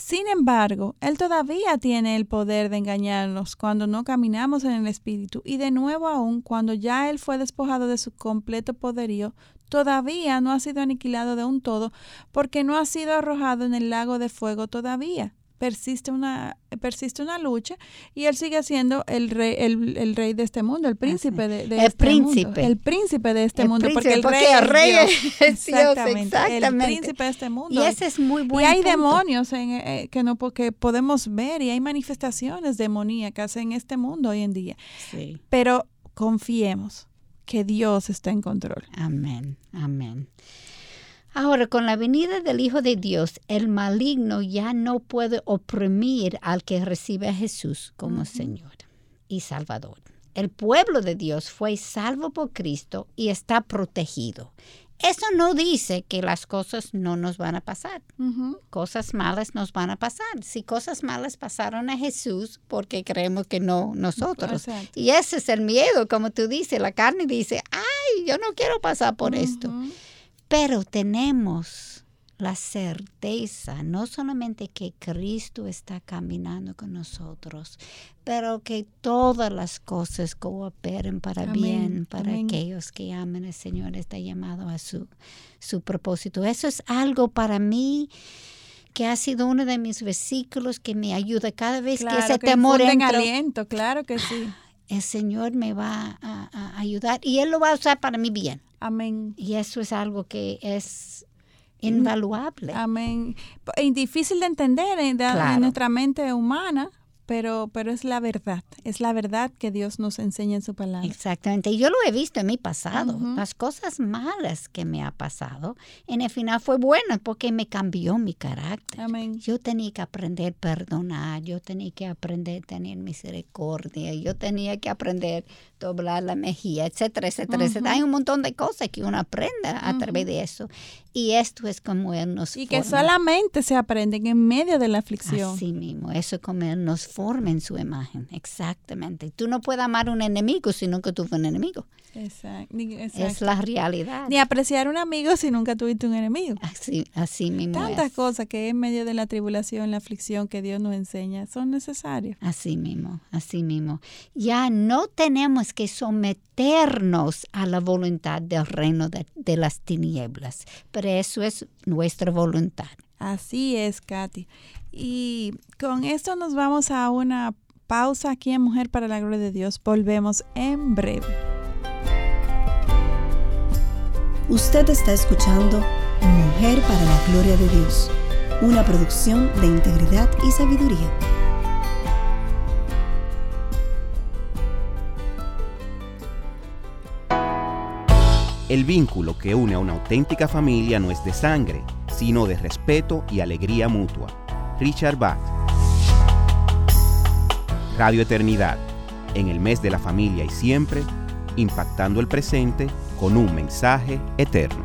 Sin embargo, Él todavía tiene el poder de engañarnos cuando no caminamos en el Espíritu y de nuevo aún cuando ya Él fue despojado de su completo poderío, todavía no ha sido aniquilado de un todo porque no ha sido arrojado en el lago de fuego todavía persiste una, persiste una lucha y él sigue siendo el rey, el, rey de este mundo, el príncipe de, el este príncipe. mundo. El príncipe de este mundo. porque el rey, es Dios. exactamente, El príncipe de este mundo. Y ese es muy bueno. Y hay demonios en, eh, que no porque podemos ver y hay manifestaciones demoníacas en este mundo hoy en día. Sí. Pero confiemos que Dios está en control. Amén, amén. Ahora, con la venida del Hijo de Dios, el maligno ya no puede oprimir al que recibe a Jesús como Señor y Salvador. el pueblo de Dios fue salvo por Cristo y está protegido. Eso no dice que las cosas no nos van a pasar. Cosas malas nos van a pasar. Si cosas malas pasaron a Jesús, porque creemos que no nosotros. Y ese es el miedo, como tú dices, la carne dice, ay, yo no quiero pasar por esto. Pero tenemos la certeza, no solamente que Cristo está caminando con nosotros, pero que todas las cosas cooperen para bien, para aquellos que aman al Señor, está llamado a su, su propósito. Eso es algo para mí que ha sido uno de mis versículos que me ayuda cada vez que ese temor entra. aliento, claro que sí. El Señor me va a ayudar y Él lo va a usar para mi bien. Amén. Y eso es algo que es invaluable. Amén. Y difícil de entender en, en nuestra mente humana, pero, pero es la verdad, es la verdad que Dios nos enseña en su palabra. Exactamente, y yo lo he visto en mi pasado, las cosas malas que me ha pasado, en el final fue bueno porque me cambió mi carácter. Amén. Yo tenía que aprender a perdonar, yo tenía que aprender a tener misericordia, yo tenía que aprender a doblar la mejilla, etcétera, etcétera, etcétera. Hay un montón de cosas que uno aprende a través de eso. Y esto es como Él nos Y que solamente se aprenden en medio de la aflicción. Así mismo, eso es como Él nos forma en su imagen, exactamente. Tú no puedes amar a un enemigo si nunca tuvo un enemigo. Exacto, Es la realidad. Ni apreciar a un amigo si nunca tuviste un enemigo. Así, así mismo Tantas cosas que en medio de la tribulación, la aflicción que Dios nos enseña son necesarias. Así mismo, así mismo. Ya no tenemos que someternos a la voluntad del reino de, de las tinieblas, pero eso es nuestra voluntad. Así es, Katy. Y con esto nos vamos a una pausa aquí en Mujer para la Gloria de Dios. Volvemos en breve. Usted está escuchando Mujer para la Gloria de Dios, una producción de integridad y sabiduría. El vínculo que une a una auténtica familia no es de sangre, sino de respeto y alegría mutua. Richard Bach. Radio Eternidad, en el mes de la familia y siempre, impactando el presente con un mensaje eterno.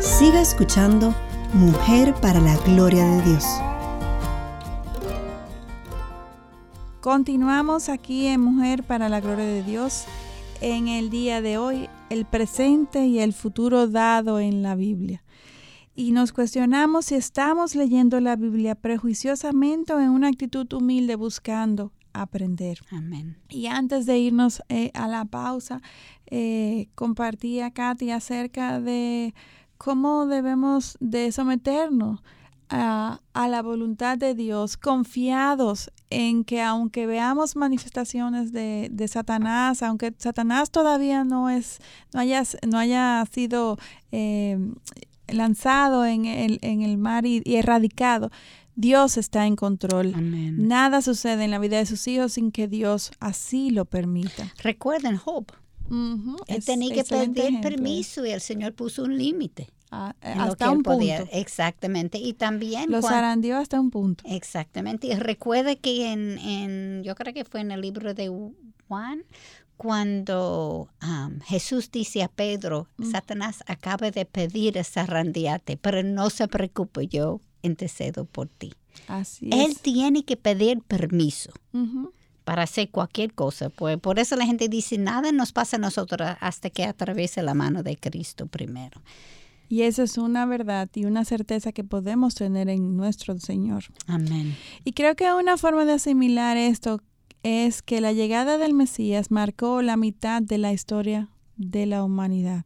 Siga escuchando Mujer para la Gloria de Dios. Continuamos aquí en Mujer para la Gloria de Dios en el día de hoy, el presente y el futuro dado en la Biblia y nos cuestionamos si estamos leyendo la Biblia prejuiciosamente o en una actitud humilde buscando aprender. Amén. Y antes de irnos eh, a la pausa, eh, compartía Katy acerca de cómo debemos de someternos a, la voluntad de Dios, confiados en que aunque veamos manifestaciones de, Satanás, aunque Satanás todavía no es, no haya, no haya sido eh, lanzado en el, en el mar y, erradicado, Dios está en control. Nada sucede en la vida de sus hijos sin que Dios así lo permita. Recuerden Job. Él tenía que pedir permiso y el Señor puso un límite. Ah, hasta un punto. Exactamente. Y también... Los zarandeó hasta un punto. Exactamente. Y recuerda que en, en, yo creo que fue en el libro de Juan, cuando Jesús dice a Pedro, mm. Satanás acaba de pedir esa randiate, pero no se preocupe, yo intercedo por ti. Así Él tiene que pedir permiso. para hacer cualquier cosa. Pues por eso la gente dice, nada nos pasa a nosotros hasta que atraviese la mano de Cristo primero. Y esa es una verdad y una certeza que podemos tener en nuestro Señor. Amén. Y creo que una forma de asimilar esto es que la llegada del Mesías marcó la mitad de la historia de la humanidad.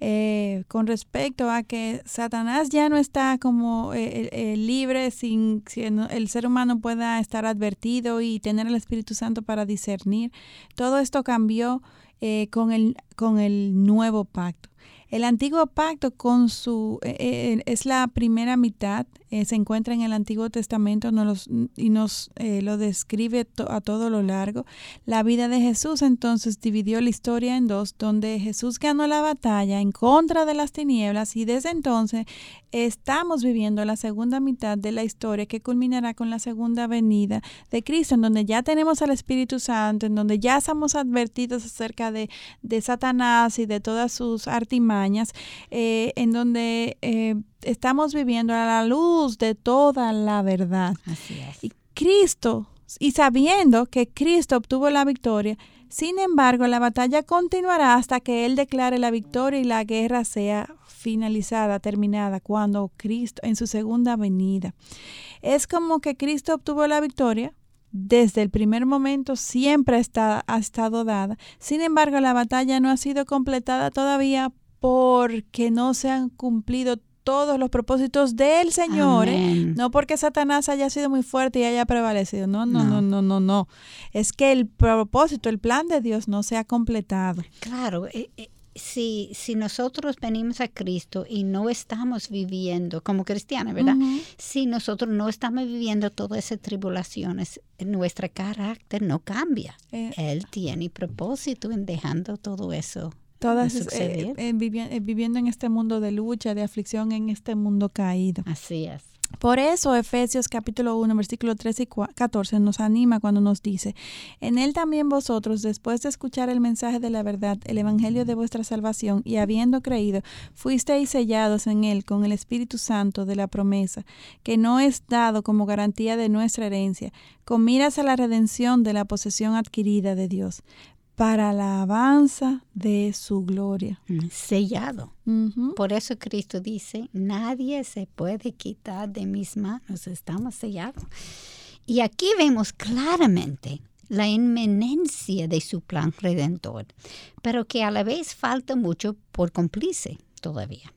Eh, con respecto a que Satanás ya no está como eh, eh, libre sin que el ser humano pueda estar advertido y tener el Espíritu Santo para discernir. Todo esto cambió con, el, con el nuevo pacto. El antiguo pacto con su eh, eh, es la primera mitad, eh, se encuentra en el Antiguo Testamento y nos lo describe a todo lo largo. La vida de Jesús entonces dividió la historia en dos, donde Jesús ganó la batalla en contra de las tinieblas y desde entonces estamos viviendo la segunda mitad de la historia que culminará con la segunda venida de Cristo, en donde ya tenemos al Espíritu Santo, en donde ya estamos advertidos acerca de, de Satanás y de todas sus artimañas, eh, en donde eh, estamos viviendo a la luz de toda la verdad. Así es. Y Cristo, y sabiendo que Cristo obtuvo la victoria, sin embargo, la batalla continuará hasta que Él declare la victoria y la guerra sea finalizada, terminada, cuando Cristo, en su segunda venida. Es como que Cristo obtuvo la victoria, desde el primer momento siempre está, ha estado dada. Sin embargo, la batalla no ha sido completada todavía porque no se han cumplido todos los propósitos del Señor, ¿eh? no porque Satanás haya sido muy fuerte y haya prevalecido, no, no, no, no, no, no. Es que el propósito, el plan de Dios no se ha completado. Claro, eh, eh, si, si nosotros venimos a Cristo y no estamos viviendo como cristianos, ¿verdad? Si nosotros no estamos viviendo todas esas tribulaciones, nuestro carácter no cambia. Él tiene propósito en dejando todo eso todas eh, eh, viviendo en este mundo de lucha, de aflicción, en este mundo caído. Así es. Por eso Efesios capítulo 1, versículo 13 y 14 nos anima cuando nos dice, en él también vosotros, después de escuchar el mensaje de la verdad, el evangelio de vuestra salvación, y habiendo creído, fuisteis sellados en él con el Espíritu Santo de la promesa, que no es dado como garantía de nuestra herencia, con miras a la redención de la posesión adquirida de Dios para la alabanza de su gloria. Mm, sellado. Por eso Cristo dice, nadie se puede quitar de mis manos, estamos sellados. Y aquí vemos claramente la inminencia de su plan redentor, pero que a la vez falta mucho por cumplirse todavía.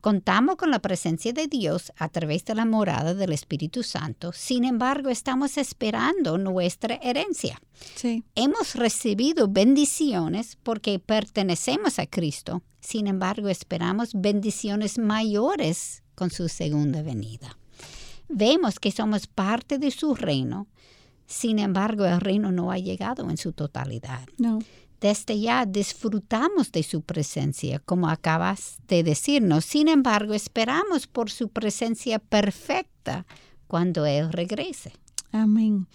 Contamos con la presencia de Dios a través de la morada del Espíritu Santo, sin embargo estamos esperando nuestra herencia. Hemos recibido bendiciones porque pertenecemos a Cristo, sin embargo esperamos bendiciones mayores con su segunda venida. Vemos que somos parte de su reino, sin embargo el reino no ha llegado en su totalidad. No desde ya disfrutamos de su presencia, como acabas de decirnos. Sin embargo, esperamos por su presencia perfecta cuando Él regrese. Amén.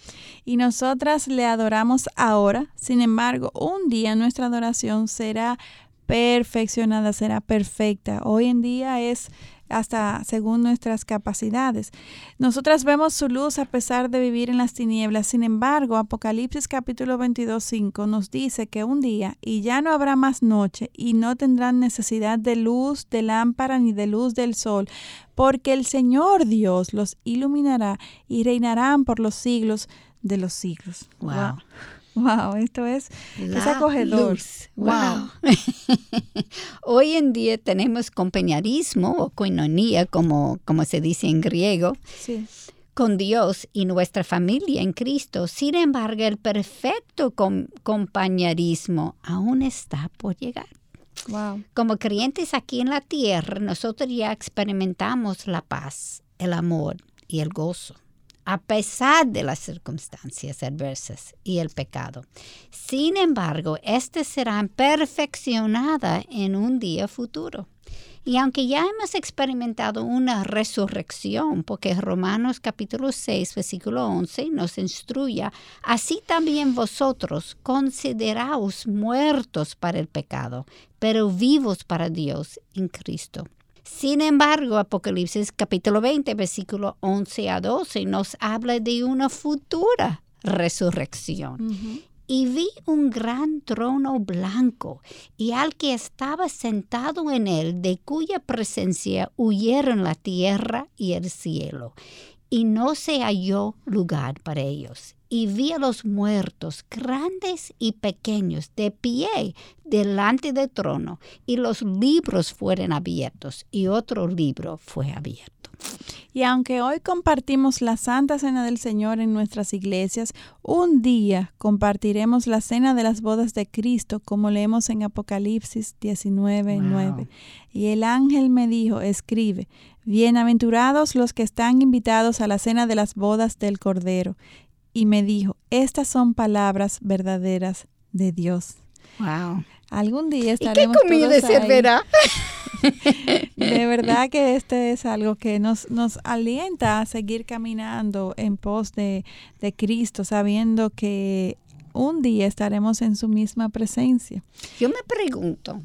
Y nosotras le adoramos ahora. Sin embargo, un día nuestra adoración será perfeccionada, será perfecta. Hoy en día es hasta según nuestras capacidades. Nosotras vemos su luz a pesar de vivir en las tinieblas. Sin embargo, Apocalipsis capítulo 22, 5 nos dice que un día y ya no habrá más noche y no tendrán necesidad de luz de lámpara ni de luz del sol, porque el Señor Dios los iluminará y reinarán por los siglos de los siglos. wow. Wow, esto es, acogedor. Wow. Hoy en día tenemos compañerismo o coinonía, como, como se dice en griego, con Dios y nuestra familia en Cristo. Sin embargo, el perfecto compañerismo aún está por llegar. Wow. Como creyentes aquí en la tierra, nosotros ya experimentamos la paz, el amor y el gozo a pesar de las circunstancias adversas y el pecado. Sin embargo, éste será perfeccionada en un día futuro. Y aunque ya hemos experimentado una resurrección, porque Romanos capítulo 6, versículo 11 nos instruye, así también vosotros consideraos muertos para el pecado, pero vivos para Dios en Cristo. Sin embargo, Apocalipsis capítulo 20, versículo 11 a 12 nos habla de una futura resurrección. Y vi un gran trono blanco y al que estaba sentado en él, de cuya presencia huyeron la tierra y el cielo. Y no se halló lugar para ellos y vi a los muertos, grandes y pequeños, de pie delante del trono, y los libros fueron abiertos, y otro libro fue abierto. Y aunque hoy compartimos la Santa Cena del Señor en nuestras iglesias, un día compartiremos la Cena de las Bodas de Cristo, como leemos en Apocalipsis 19, 9. Y el ángel me dijo, escribe, bienaventurados los que están invitados a la Cena de las Bodas del Cordero. Y me dijo, estas son palabras verdaderas de Dios. Wow. Algún día estaremos ¿Y qué comida todos ahí. servirá? De verdad que este es algo que nos, nos alienta a seguir caminando en pos de, de Cristo, sabiendo que un día estaremos en su misma presencia. Yo me pregunto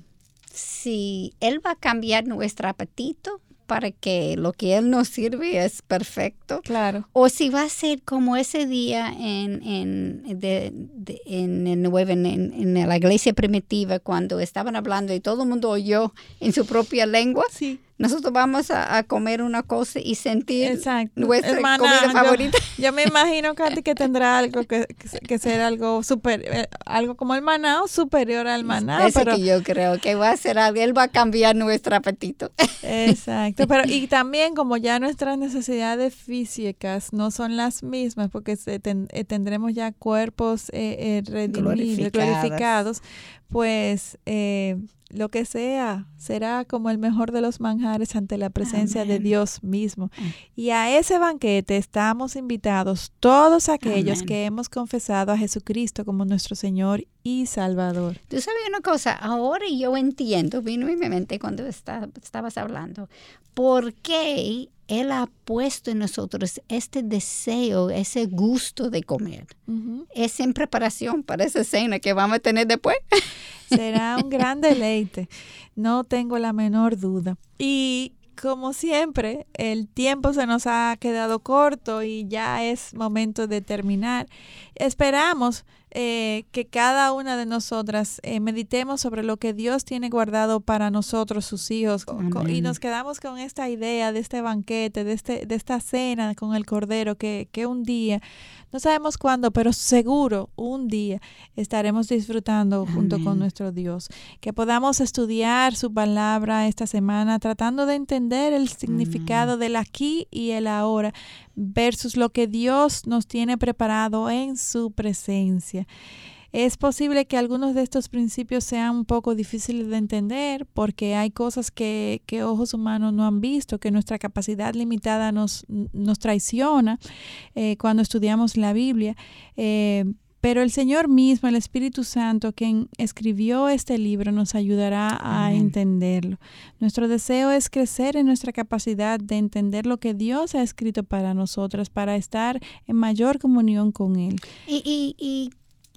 si Él va a cambiar nuestro apetito para que lo que Él nos sirve es perfecto. Claro. O si va a ser como ese día en, en, de, de, en, en, en, la iglesia primitiva, cuando estaban hablando y todo el mundo oyó en su propia lengua. Sí. Nosotros vamos a, a comer una cosa y sentir Exacto. nuestra Hermana, comida favorita. Yo, yo, me imagino, Katy, que tendrá algo que, que, ser algo super, eh, algo como el maná o superior al maná. Eso pero, que yo creo que va a ser algo, él va a cambiar nuestro apetito. Exacto, pero y también como ya nuestras necesidades físicas no son las mismas, porque se ten, eh, tendremos ya cuerpos eh, redimidos, glorificados, pues eh, lo que sea será como el mejor de los manjares ante la presencia Amén. de Dios mismo. Amén. Y a ese banquete estamos invitados todos aquellos Amén. que hemos confesado a Jesucristo como nuestro Señor y Salvador. Tú sabes una cosa, ahora yo entiendo, vino en mi mente cuando está, estabas hablando, por qué él ha puesto en nosotros este deseo, ese gusto de comer. Uh -huh. Es en preparación para esa cena que vamos a tener después. Será un gran deleite, no tengo la menor duda. Y como siempre, el tiempo se nos ha quedado corto y ya es momento de terminar. Esperamos eh, que cada una de nosotras eh, meditemos sobre lo que Dios tiene guardado para nosotros, sus hijos, y nos quedamos con esta idea de este banquete, de, este, de esta cena con el Cordero, que, que un día, no sabemos cuándo, pero seguro un día estaremos disfrutando Amén. junto con nuestro Dios. Que podamos estudiar su palabra esta semana, tratando de entender el significado Amén. del aquí y el ahora versus lo que Dios nos tiene preparado en su presencia. Es posible que algunos de estos principios sean un poco difíciles de entender porque hay cosas que, que ojos humanos no han visto, que nuestra capacidad limitada nos, nos traiciona eh, cuando estudiamos la Biblia. Eh, pero el Señor mismo, el Espíritu Santo, quien escribió este libro, nos ayudará a Amén. entenderlo. Nuestro deseo es crecer en nuestra capacidad de entender lo que Dios ha escrito para nosotras, para estar en mayor comunión con Él. Y, y, y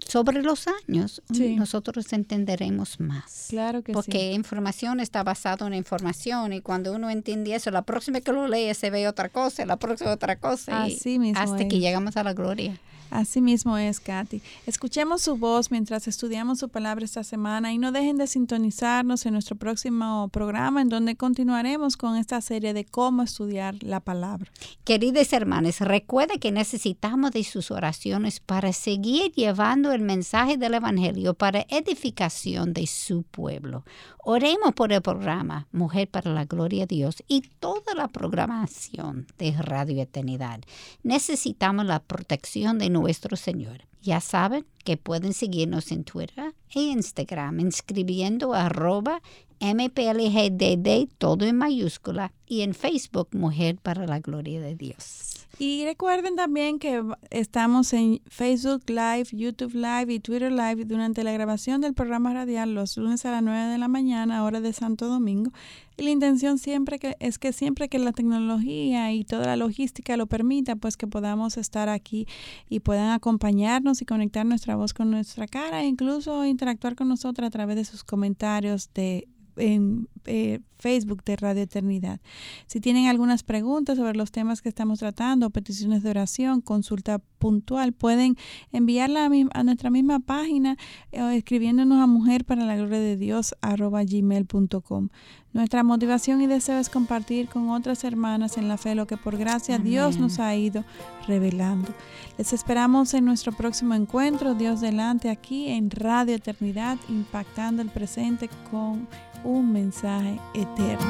sobre los años, sí. nosotros entenderemos más. Claro que porque sí. Porque información está basada en información y cuando uno entiende eso, la próxima que lo lee se ve otra cosa, la próxima otra cosa. Así mismo hasta es. que llegamos a la gloria. Así mismo es, Katy. Escuchemos su voz mientras estudiamos su palabra esta semana y no dejen de sintonizarnos en nuestro próximo programa en donde continuaremos con esta serie de cómo estudiar la palabra. Queridas hermanas, recuerde que necesitamos de sus oraciones para seguir llevando el mensaje del Evangelio para edificación de su pueblo. Oremos por el programa Mujer para la Gloria de Dios y toda la programación de Radio Eternidad. Necesitamos la protección de nuestro Señor. Ya saben que pueden seguirnos en Twitter e Instagram inscribiendo arroba MPLGDD todo en mayúscula y en Facebook Mujer para la Gloria de Dios. Y recuerden también que estamos en Facebook Live, YouTube Live y Twitter Live durante la grabación del programa radial los lunes a las 9 de la mañana, hora de Santo Domingo. Y la intención siempre es que siempre que la tecnología y toda la logística lo permita, pues que podamos estar aquí y puedan acompañarnos y conectar nuestra voz con nuestra cara e incluso interactuar con nosotros a través de sus comentarios de en eh, Facebook de Radio Eternidad. Si tienen algunas preguntas sobre los temas que estamos tratando, peticiones de oración, consulta puntual, pueden enviarla a, mi, a nuestra misma página eh, escribiéndonos a mujer para la gloria de Dios arroba gmail.com. Nuestra motivación y deseo es compartir con otras hermanas en la fe lo que por gracia Amén. Dios nos ha ido revelando. Les esperamos en nuestro próximo encuentro, Dios delante, aquí en Radio Eternidad, impactando el presente con un mensaje eterno.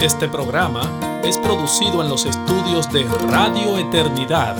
Este programa es producido en los estudios de Radio Eternidad